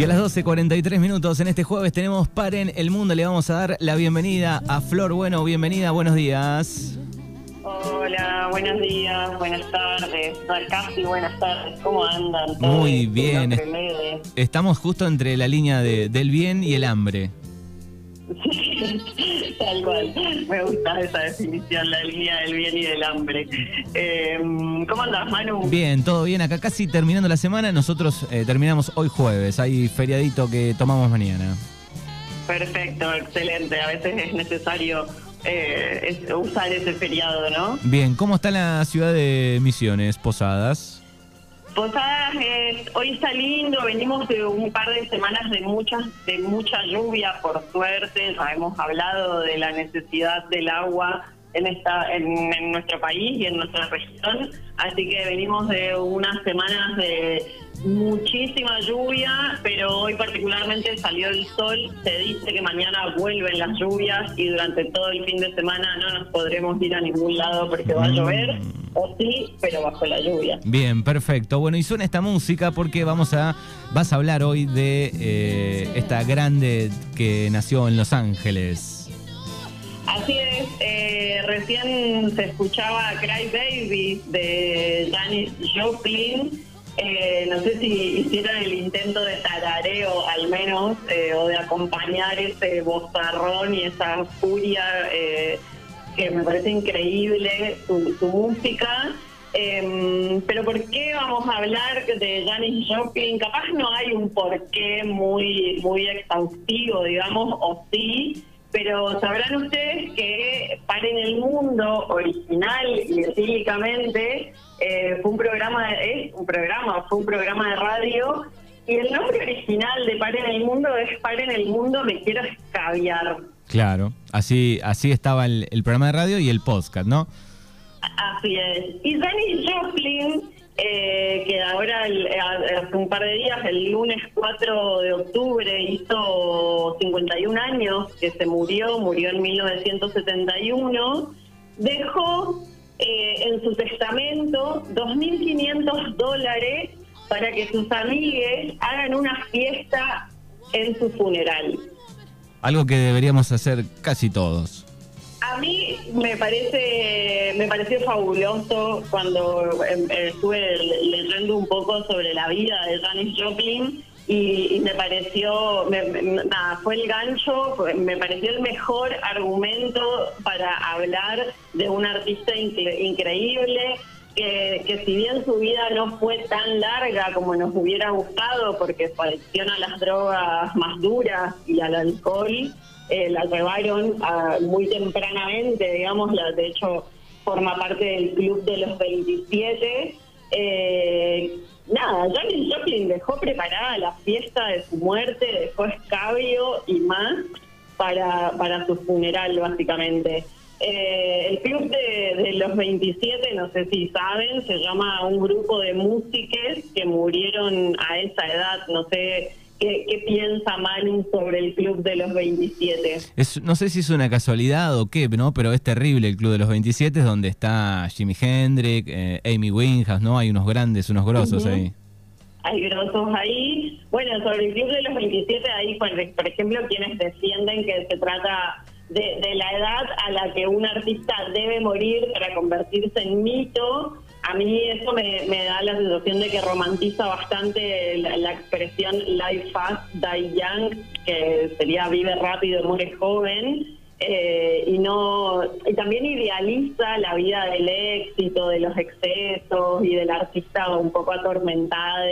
Y a las 12.43 minutos en este jueves tenemos Paren el Mundo. Le vamos a dar la bienvenida a Flor Bueno. Bienvenida, buenos días. Hola, buenos días, buenas tardes, casi buenas tardes, ¿cómo andan? Muy bien, estamos justo entre la línea de, del bien y el hambre. Tal cual, me gusta esa definición, la línea del bien y del hambre. Em, ¿Cómo andas, Manu? Bien, todo bien, acá casi terminando la semana, nosotros eh, terminamos hoy jueves, hay feriadito que tomamos mañana. Perfecto, excelente, a veces es necesario eh, usar ese feriado, ¿no? Bien, ¿cómo está la ciudad de Misiones, Posadas? Posadas, hoy está lindo, venimos de un par de semanas de muchas de mucha lluvia, por suerte, ya hemos hablado de la necesidad del agua en esta en nuestro país y en nuestra región, así que venimos de unas semanas de muchísima lluvia, pero hoy particularmente salió el sol. Se dice que mañana vuelven las lluvias y durante todo el fin de semana no nos podremos ir a ningún lado porque va a llover. Mm. O sí, pero bajo la lluvia. Bien, perfecto. Bueno, y suena esta música porque vamos a vas a hablar hoy de eh, esta grande que nació en Los Ángeles. Así es, eh, recién se escuchaba Cry Baby de Janis Joplin eh, no sé si hicieron el intento de tarareo al menos, eh, o de acompañar ese bozarrón y esa furia eh, que me parece increíble, su, música. Em, pero ¿por qué vamos a hablar de Janis Joplin? Capaz no hay un porqué muy, muy exhaustivo, digamos, o sí, pero sabrán ustedes que Paren el Mundo, original y etílicamente, eh, fue un programa, de, es un programa, fue un programa de radio, y el nombre original de Paren el Mundo es Paren el Mundo, me quiero escabiar. Claro, así, así estaba el, programa de radio y el podcast, ¿no? Así es. Y Danny Joplin eh, que ahora hace un par de días, el lunes 4 de octubre, hizo 51 años que se murió, murió en 1971, dejó eh, en su testamento 2.500 dólares para que sus amigues hagan una fiesta en su funeral. Algo que deberíamos hacer casi todos. A mí me parece me pareció fabuloso cuando em, estuve leyendo un poco sobre la vida de Janis Joplin y, me pareció, nada, fue el gancho, me pareció el mejor argumento para hablar de un artista increíble. Que, que si bien su vida no fue tan larga como nos hubiera gustado, porque se a las drogas más duras y al alcohol, eh, la llevaron muy tempranamente, digamos, la, de hecho forma parte del club de los 27. Eh, nada, Janis Joplin dejó preparada la fiesta de su muerte, dejó escabio y más para, para su funeral, básicamente. Eh, el club de, de, los 27, no sé si saben, se llama un grupo de músicos que murieron a esa edad, no sé ¿Qué, piensa Manu sobre el Club de los 27? no sé si es una casualidad o qué, ¿no? Pero es terrible el Club de los 27, es donde está Jimi Hendrix, eh, Amy Winehouse, ¿no? Hay unos grandes, unos grosos ahí. Hay grosos ahí. Bueno, sobre el Club de los 27, ahí, por ejemplo, quienes defienden que se trata de, de la edad a la que un artista debe morir para convertirse en mito, a mí eso me, da la sensación de que romantiza bastante la, expresión life fast, die young, que sería vive rápido, muere joven, eh, y no y también idealiza la vida del éxito, de los excesos y del artista un poco atormentado.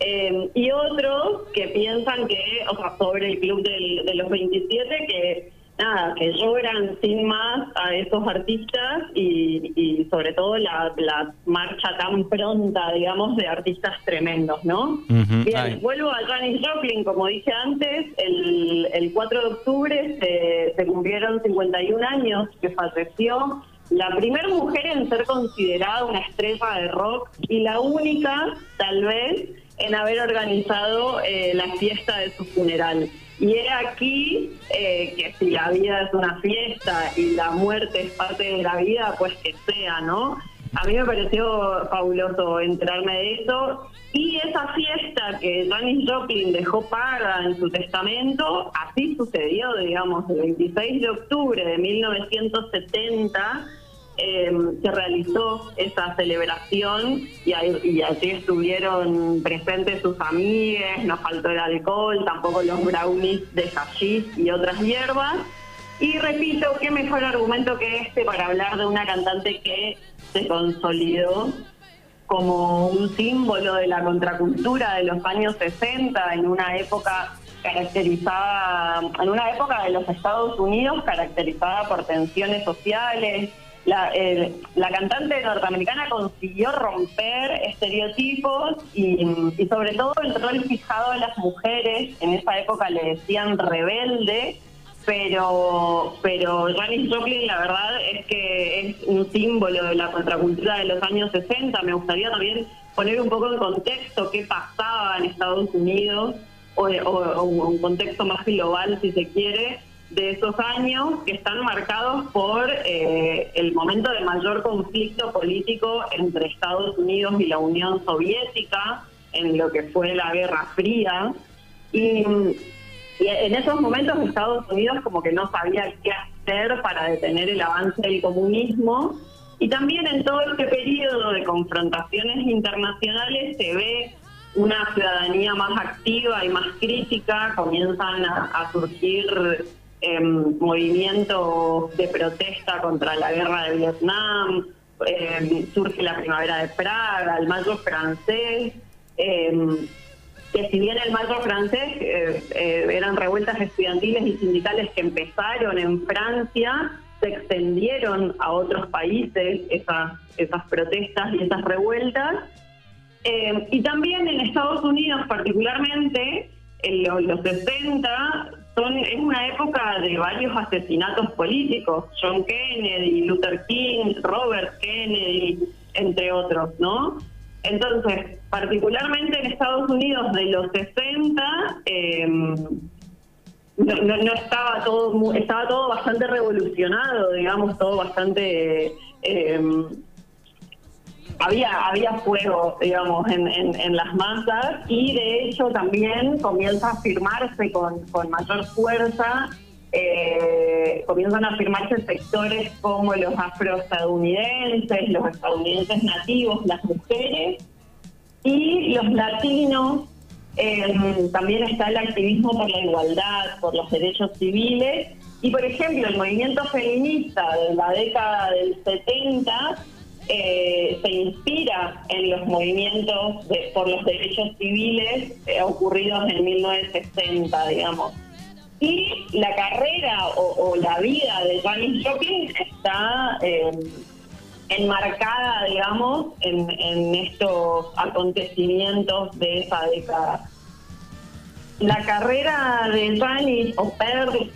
Eh, y otros que piensan que, o sea, sobre el club de los 27, que nada, que lloran sin más a esos artistas y, sobre todo la, marcha tan pronta, digamos, de artistas tremendos, ¿no? Bien, vuelvo a Janis Joplin, como dije antes, el, el 4 de octubre se, se cumplieron 51 años que falleció. La primera mujer en ser considerada una estrella de rock y la única, tal vez, en haber organizado eh, la fiesta de su funeral. Y es aquí eh, que si la vida es una fiesta y la muerte es parte de la vida, pues que sea, ¿no? a mí me pareció fabuloso enterarme de eso. Y esa fiesta que Janis Joplin dejó paga en su testamento, así sucedió, digamos, el 26 de octubre de 1970 Em, se realizó esa celebración y, allí estuvieron presentes sus amigas, no faltó el alcohol, tampoco los brownies de hashish y otras hierbas. Y repito, qué mejor argumento que este para hablar de una cantante que se consolidó como un símbolo de la contracultura de los años 60 en una época caracterizada, en una época de los Estados Unidos caracterizada por tensiones sociales, la, cantante norteamericana consiguió romper estereotipos y, sobre todo el rol fijado a las mujeres, en esa época le decían rebelde, pero pero Janis Joplin la verdad es que es un símbolo de la contracultura de los años 60. Me gustaría también poner un poco en contexto qué pasaba en Estados Unidos o un contexto más global si se quiere de esos años que están marcados por eh, el momento de mayor conflicto político entre Estados Unidos y la Unión Soviética, en lo que fue la Guerra Fría. Y, en esos momentos Estados Unidos como que no sabía qué hacer para detener el avance del comunismo. Y también en todo este periodo de confrontaciones internacionales se ve una ciudadanía más activa y más crítica, comienzan a surgir Em, movimientos de protesta contra la guerra de Vietnam, em, surge la primavera de Praga, el mayo francés, em, que si bien el mayo francés eh, eh, eran revueltas estudiantiles y sindicales que empezaron en Francia, se extendieron a otros países esas, esas protestas y esas revueltas. y también en Estados Unidos particularmente, en los 60 son, es una época de varios asesinatos políticos, John Kennedy, Luther King, Robert Kennedy, entre otros, ¿no? Entonces, particularmente en Estados Unidos de los 60, em, no, estaba todo estaba todo bastante revolucionado, digamos, todo bastante eh, había, había fuego, digamos, en, en, las masas y de hecho también comienza a firmarse con, mayor fuerza, eh, comienzan a firmarse sectores como los afroestadounidenses, los estadounidenses nativos, las mujeres y los latinos. Eh, también está el activismo por la igualdad, por los derechos civiles y, por ejemplo, el movimiento feminista de la década del 70 eh, se inspira en los movimientos por los derechos civiles eh, ocurridos en 1960, digamos. Y la carrera o, la vida de Janis Joplin está em, enmarcada, digamos, en, en estos acontecimientos de esa década. La carrera de Janis, o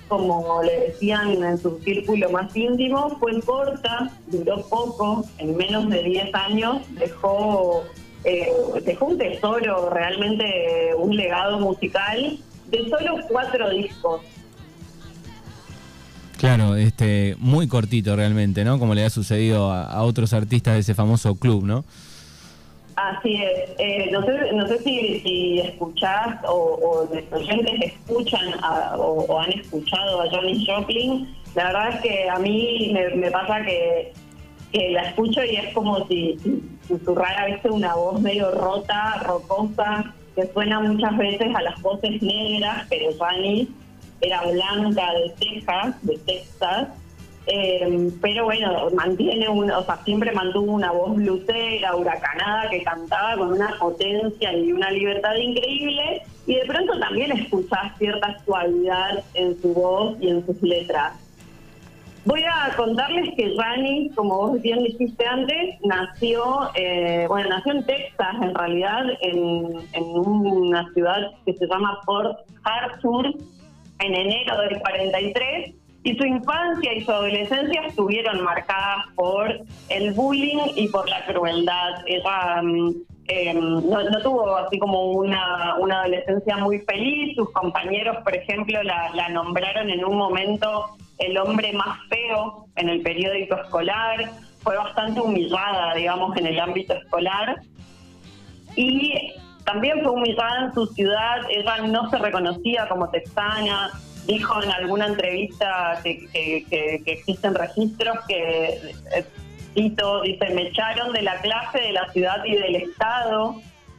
como le decían en su círculo más íntimo, fue corta, duró poco, en menos de 10 años dejó, eh, dejó un tesoro, realmente un legado musical de solo cuatro discos. Claro, este, muy cortito realmente, ¿no? Como le ha sucedido a otros artistas de ese famoso club, ¿no? Así es. Eh, no sé, no sé si, si escuchás o, o los oyentes escuchan o, han escuchado a Johnny Joplin. La verdad es que a mí me, pasa que, la escucho y es como si, susurrara a una voz medio rota, rocosa, que suena muchas veces a las voces negras, pero Johnny era blanca de Texas, de Texas eh, pero bueno, mantiene una, o sea, siempre mantuvo una voz lucera, huracanada, que cantaba con una potencia y una libertad increíble, y de pronto también escuchás cierta suavidad en su voz y en sus letras. Voy a contarles que Rani, como vos bien dijiste antes, nació, eh, bueno, nació en Texas, en realidad, en, en una ciudad que se llama Port Arthur, en enero del 43, y su infancia y su adolescencia estuvieron marcadas por el bullying y por la crueldad. Ella mm, em, no, tuvo así como una, una adolescencia muy feliz. Sus compañeros, por ejemplo, la, la nombraron en un momento el hombre más feo en el periódico escolar. fue bastante humillada, digamos, en el ámbito escolar. Y también fue humillada en su ciudad, ella no se reconocía como texana, dijo en alguna entrevista que, existen registros que, eh, dice, me echaron de la clase de la ciudad y del Estado.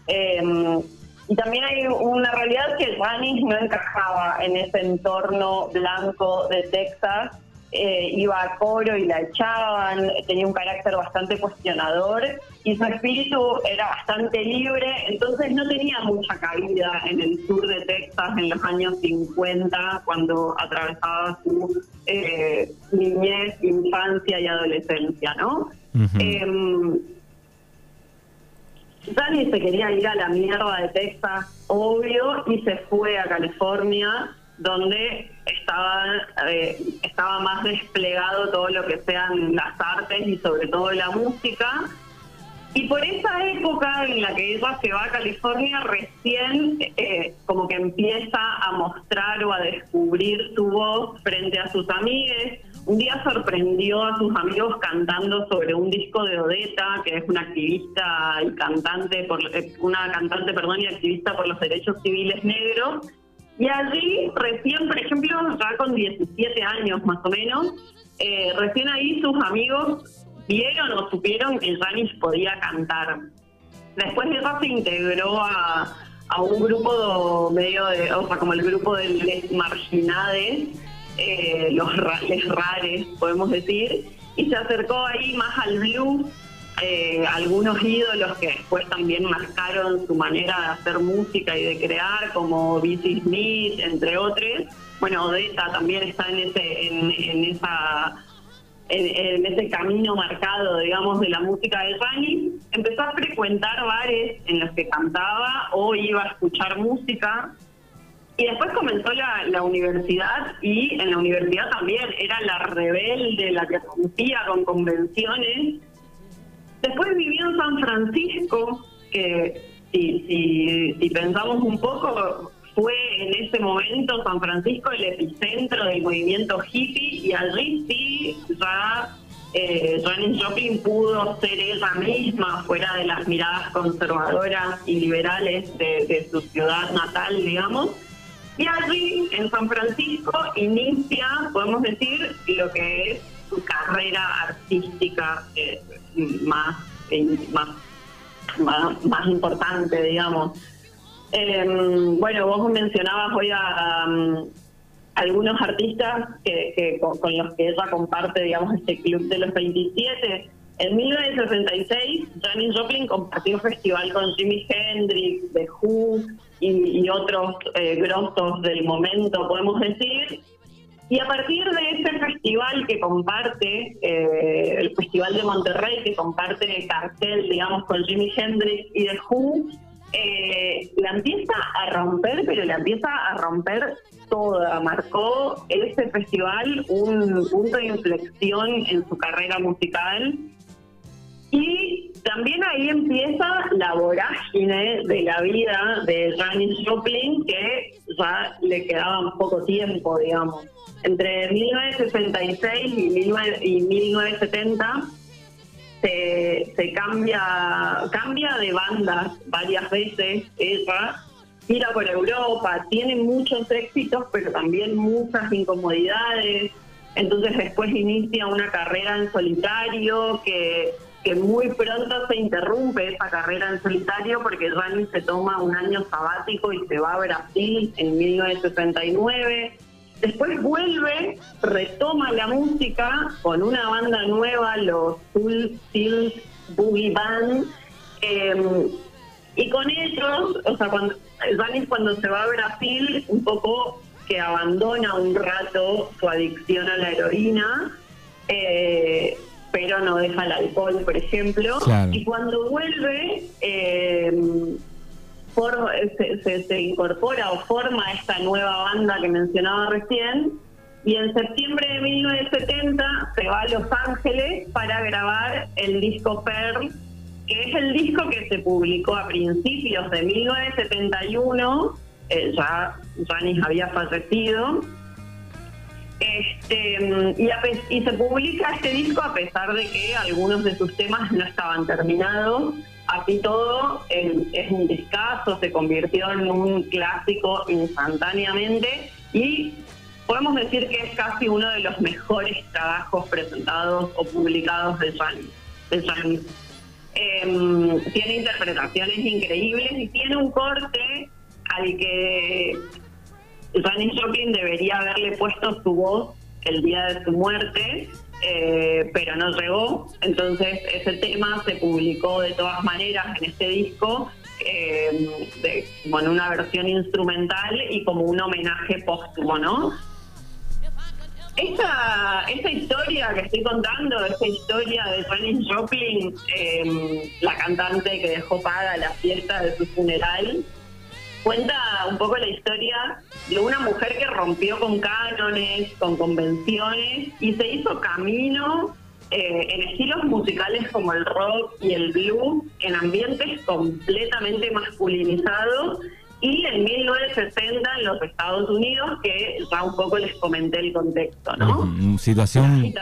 Em, y también hay una realidad que Janis no encajaba en ese entorno blanco de Texas eh, iba a coro y la echaban, tenía un carácter bastante cuestionador y su espíritu era bastante libre, entonces no tenía mucha cabida en el sur de Texas en los años 50 cuando atravesaba su eh, niñez, infancia y adolescencia, ¿no? Uh se quería ir a la mierda de Texas, obvio, y se fue a California donde estaba, eh, estaba más desplegado todo lo que sean las artes y sobre todo la música. Y por esa época en la que ella se va a California, recién eh, como que empieza a mostrar o a descubrir su voz frente a sus amigues. Un día sorprendió a sus amigos cantando sobre un disco de Odetta, que es una activista y cantante, por, eh, una cantante, perdón, y activista por los derechos civiles negros y allí, recién, por ejemplo, ya con 17 años más o menos, eh, recién ahí sus amigos vieron o supieron que Janis podía cantar. Después ella se integró a, un grupo medio de, o sea, como el grupo de les marginades, eh, los les rares, podemos decir, y se acercó ahí más al blues eh, algunos ídolos que después también marcaron su manera de hacer música y de crear, como B.C. Smith, entre otros. Bueno, Odetta también está en ese, en, esa en, ese camino marcado, digamos, de la música de Fanny, empezó a frecuentar bares en los que cantaba o iba a escuchar música. Y después comenzó la, la universidad y en la universidad también era la rebelde, la que rompía con convenciones Después vivió en San Francisco, que si, pensamos un poco, fue en ese momento San Francisco el epicentro del movimiento hippie y allí sí ya eh, Janis Joplin pudo ser ella misma fuera de las miradas conservadoras y liberales de, de su ciudad natal, digamos. Y allí, en San Francisco, inicia, podemos decir, lo que es su carrera artística eh, más, más, más, importante, digamos. Em, bueno, vos mencionabas hoy a, algunos artistas que, con, los que ella comparte, digamos, este club de los 27. En 1966, Janis Joplin compartió festival con Jimi Hendrix, The Who y, otros eh, del momento, podemos decir, y a partir de ese festival que comparte, eh, el Festival de Monterrey, que comparte cartel, digamos, con Jimi Hendrix y The Who, eh, la empieza a romper, pero la empieza a romper toda. Marcó ese festival un punto de inflexión en su carrera musical. Y también ahí empieza la vorágine de la vida de Janis Joplin, que ya le quedaba poco tiempo, digamos. Entre 1966 y, 1970 se, cambia cambia de bandas varias veces ella. Gira por Europa tiene muchos éxitos pero también muchas incomodidades. Entonces después inicia una carrera en solitario que que muy pronto se interrumpe esa carrera en solitario porque Rani se toma un año sabático y se va a Brasil en 1969 Después vuelve, retoma la música con una banda nueva, los Soul Steel Boogie Band. Em, y con ellos, o sea, cuando, cuando se va a Brasil, un poco que abandona un rato su adicción a la heroína, eh, pero no deja el alcohol, por ejemplo. Y cuando vuelve, eh, se, se, incorpora o forma esta nueva banda que mencionaba recién y en septiembre de 1970 se va a Los Ángeles para grabar el disco Pearl, que es el disco que se publicó a principios de 1971, eh, ya Janis había fallecido, Este, y, se publica este disco a pesar de que algunos de sus temas no estaban terminados. Así todo, es un discazo, se convirtió en un clásico instantáneamente y podemos decir que es casi uno de los mejores trabajos presentados o publicados de Janis. Em, tiene interpretaciones increíbles y tiene un corte al que Janis Joplin debería haberle puesto su voz el día de su muerte, eh, pero no llegó. Entonces ese tema se publicó de todas maneras en este disco, eh, en una versión instrumental y como un homenaje póstumo, ¿no? Esta, esta historia que estoy contando, esta historia de Janis Joplin, eh, la cantante que dejó paga la fiesta de su funeral, cuenta un poco la historia de una mujer que rompió con cánones, con convenciones y se hizo camino eh, en estilos musicales como el rock y el blues, en ambientes completamente masculinizados y en 1960 en los Estados Unidos, que ya un poco les comenté el contexto, ¿no? situación,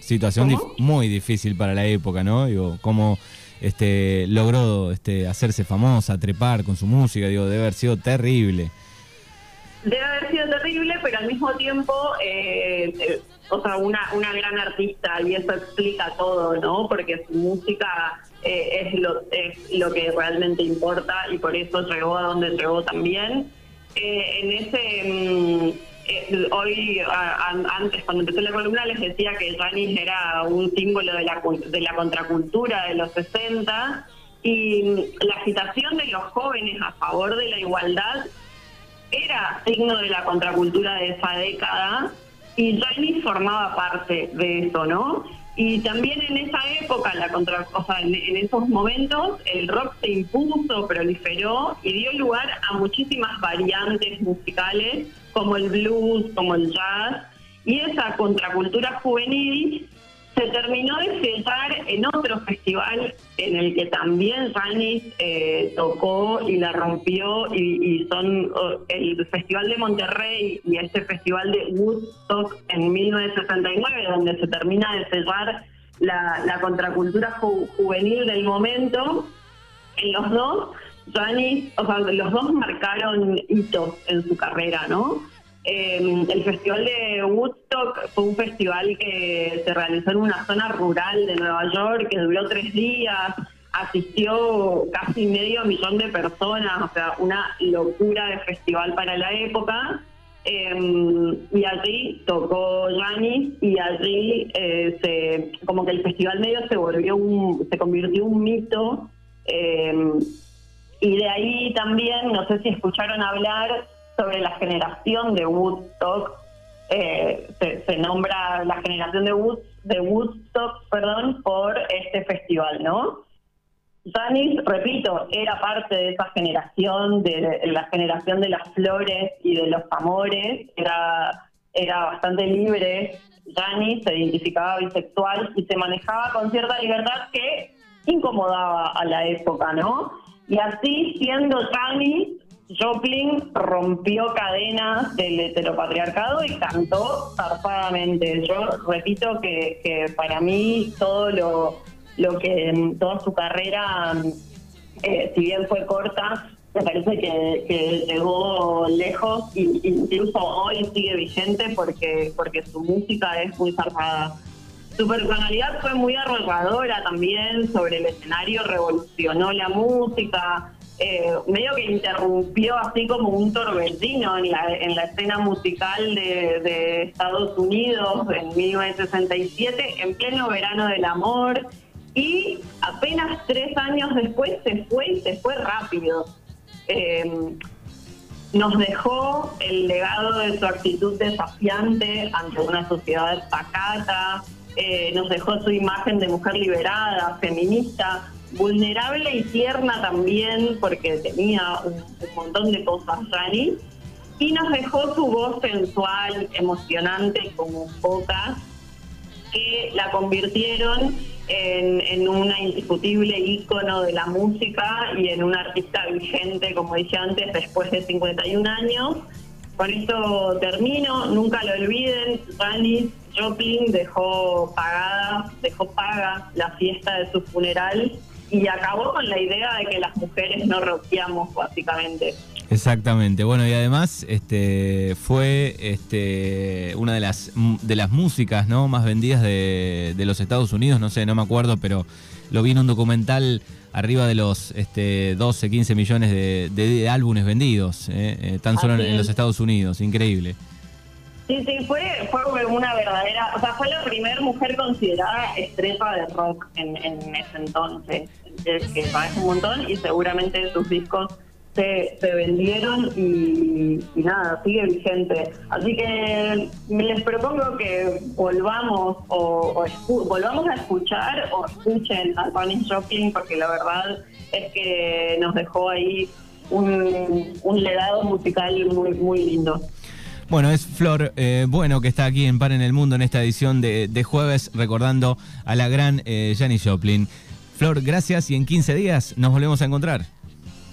situación, muy difícil para la época, ¿no? Digo, como este, logró este, hacerse famosa, trepar con su música, digo, debe haber sido terrible. Debe haber sido terrible, pero al mismo tiempo, eh, eh, o sea, una, una gran artista y eso explica todo, ¿no? Porque su música eh, es, lo, es lo que realmente importa y por eso llegó a donde llegó también. en ese... Mm, hoy, antes, cuando empecé la columna, les decía que Janis era un símbolo de la, de la contracultura de los 60 y la agitación de los jóvenes a favor de la igualdad era signo de la contracultura de esa década y Janis formaba parte de eso, ¿no? Y también en esa época, la contra, o sea, en, esos momentos, el rock se impuso, proliferó y dio lugar a muchísimas variantes musicales, como el blues, como el jazz, y esa contracultura juvenil se terminó de sellar en otro festival en el que también Janis eh, tocó y la rompió y, son el Festival de Monterrey y este Festival de Woodstock en 1969 donde se termina de sellar la, contracultura juvenil del momento. En los dos, Janis, o sea, los dos marcaron hitos en su carrera, ¿no? Em, el Festival de Woodstock fue un festival que se realizó en una zona rural de Nueva York, que duró tres días, asistió casi medio millón de personas, o sea, una locura de festival para la época. Em, y allí tocó Janis y allí eh, se, como que el festival medio se volvió un, se convirtió un mito. Em, y de ahí también, no sé si escucharon hablar sobre la generación de Woodstock. Eh, se, nombra la generación de, de Woodstock perdón, por este festival, ¿no? Janis, repito, era parte de esa generación, de, la generación de las flores y de los amores, era, era bastante libre. Janis se identificaba bisexual y se manejaba con cierta libertad que incomodaba a la época, ¿no? Y así, siendo Janis, Joplin rompió cadenas del heteropatriarcado y cantó zarpadamente. Yo repito que, para mí todo lo, lo que toda su carrera, eh, si bien fue corta, me parece que, llegó lejos e incluso hoy sigue vigente porque, porque su música es muy zarpada. Su personalidad fue muy arrolladora también sobre el escenario, revolucionó la música, eh, medio que interrumpió así como un torbellino en la, en la escena musical de, Estados Unidos en 1967, en pleno verano del amor, y apenas tres años después se fue y se fue rápido. Eh, nos dejó el legado de su actitud desafiante ante una sociedad pacata, eh, nos dejó su imagen de mujer liberada, feminista, vulnerable y tierna también, porque tenía un, montón de cosas, Rani, y nos dejó su voz sensual, emocionante como pocas, que la convirtieron en, una indiscutible ícono de la música y en una artista vigente, como dije antes, después de 51 años. con esto termino, nunca lo olviden, Janis Joplin dejó pagada, dejó paga la fiesta de su funeral y acabó con la idea de que las mujeres no rociamos básicamente. Exactamente. Bueno, y además este fue este una de las de las músicas, ¿no? más vendidas de, los Estados Unidos, no sé, no me acuerdo, pero lo vi en un documental arriba de los este, 12, 15 millones de, álbumes vendidos, ¿eh? Eh, tan solo en, los Estados Unidos, increíble. Sí, sí, fue, fue una verdadera, o sea, fue la primera mujer considerada estrella de rock en, en ese entonces, que parece un montón y seguramente sus discos se, se vendieron y, nada, sigue vigente. Así que les propongo que volvamos o, volvamos a escuchar o escuchen a Janis Joplin porque la verdad es que nos dejó ahí un, un legado musical muy, muy lindo. Bueno, es Flor eh, Bueno que está aquí en Par en el Mundo en esta edición de, jueves recordando a la gran eh, Janis Joplin. Flor, gracias y en 15 días nos volvemos a encontrar.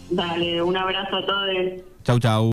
Dale, un abrazo a todos. Chau, chau.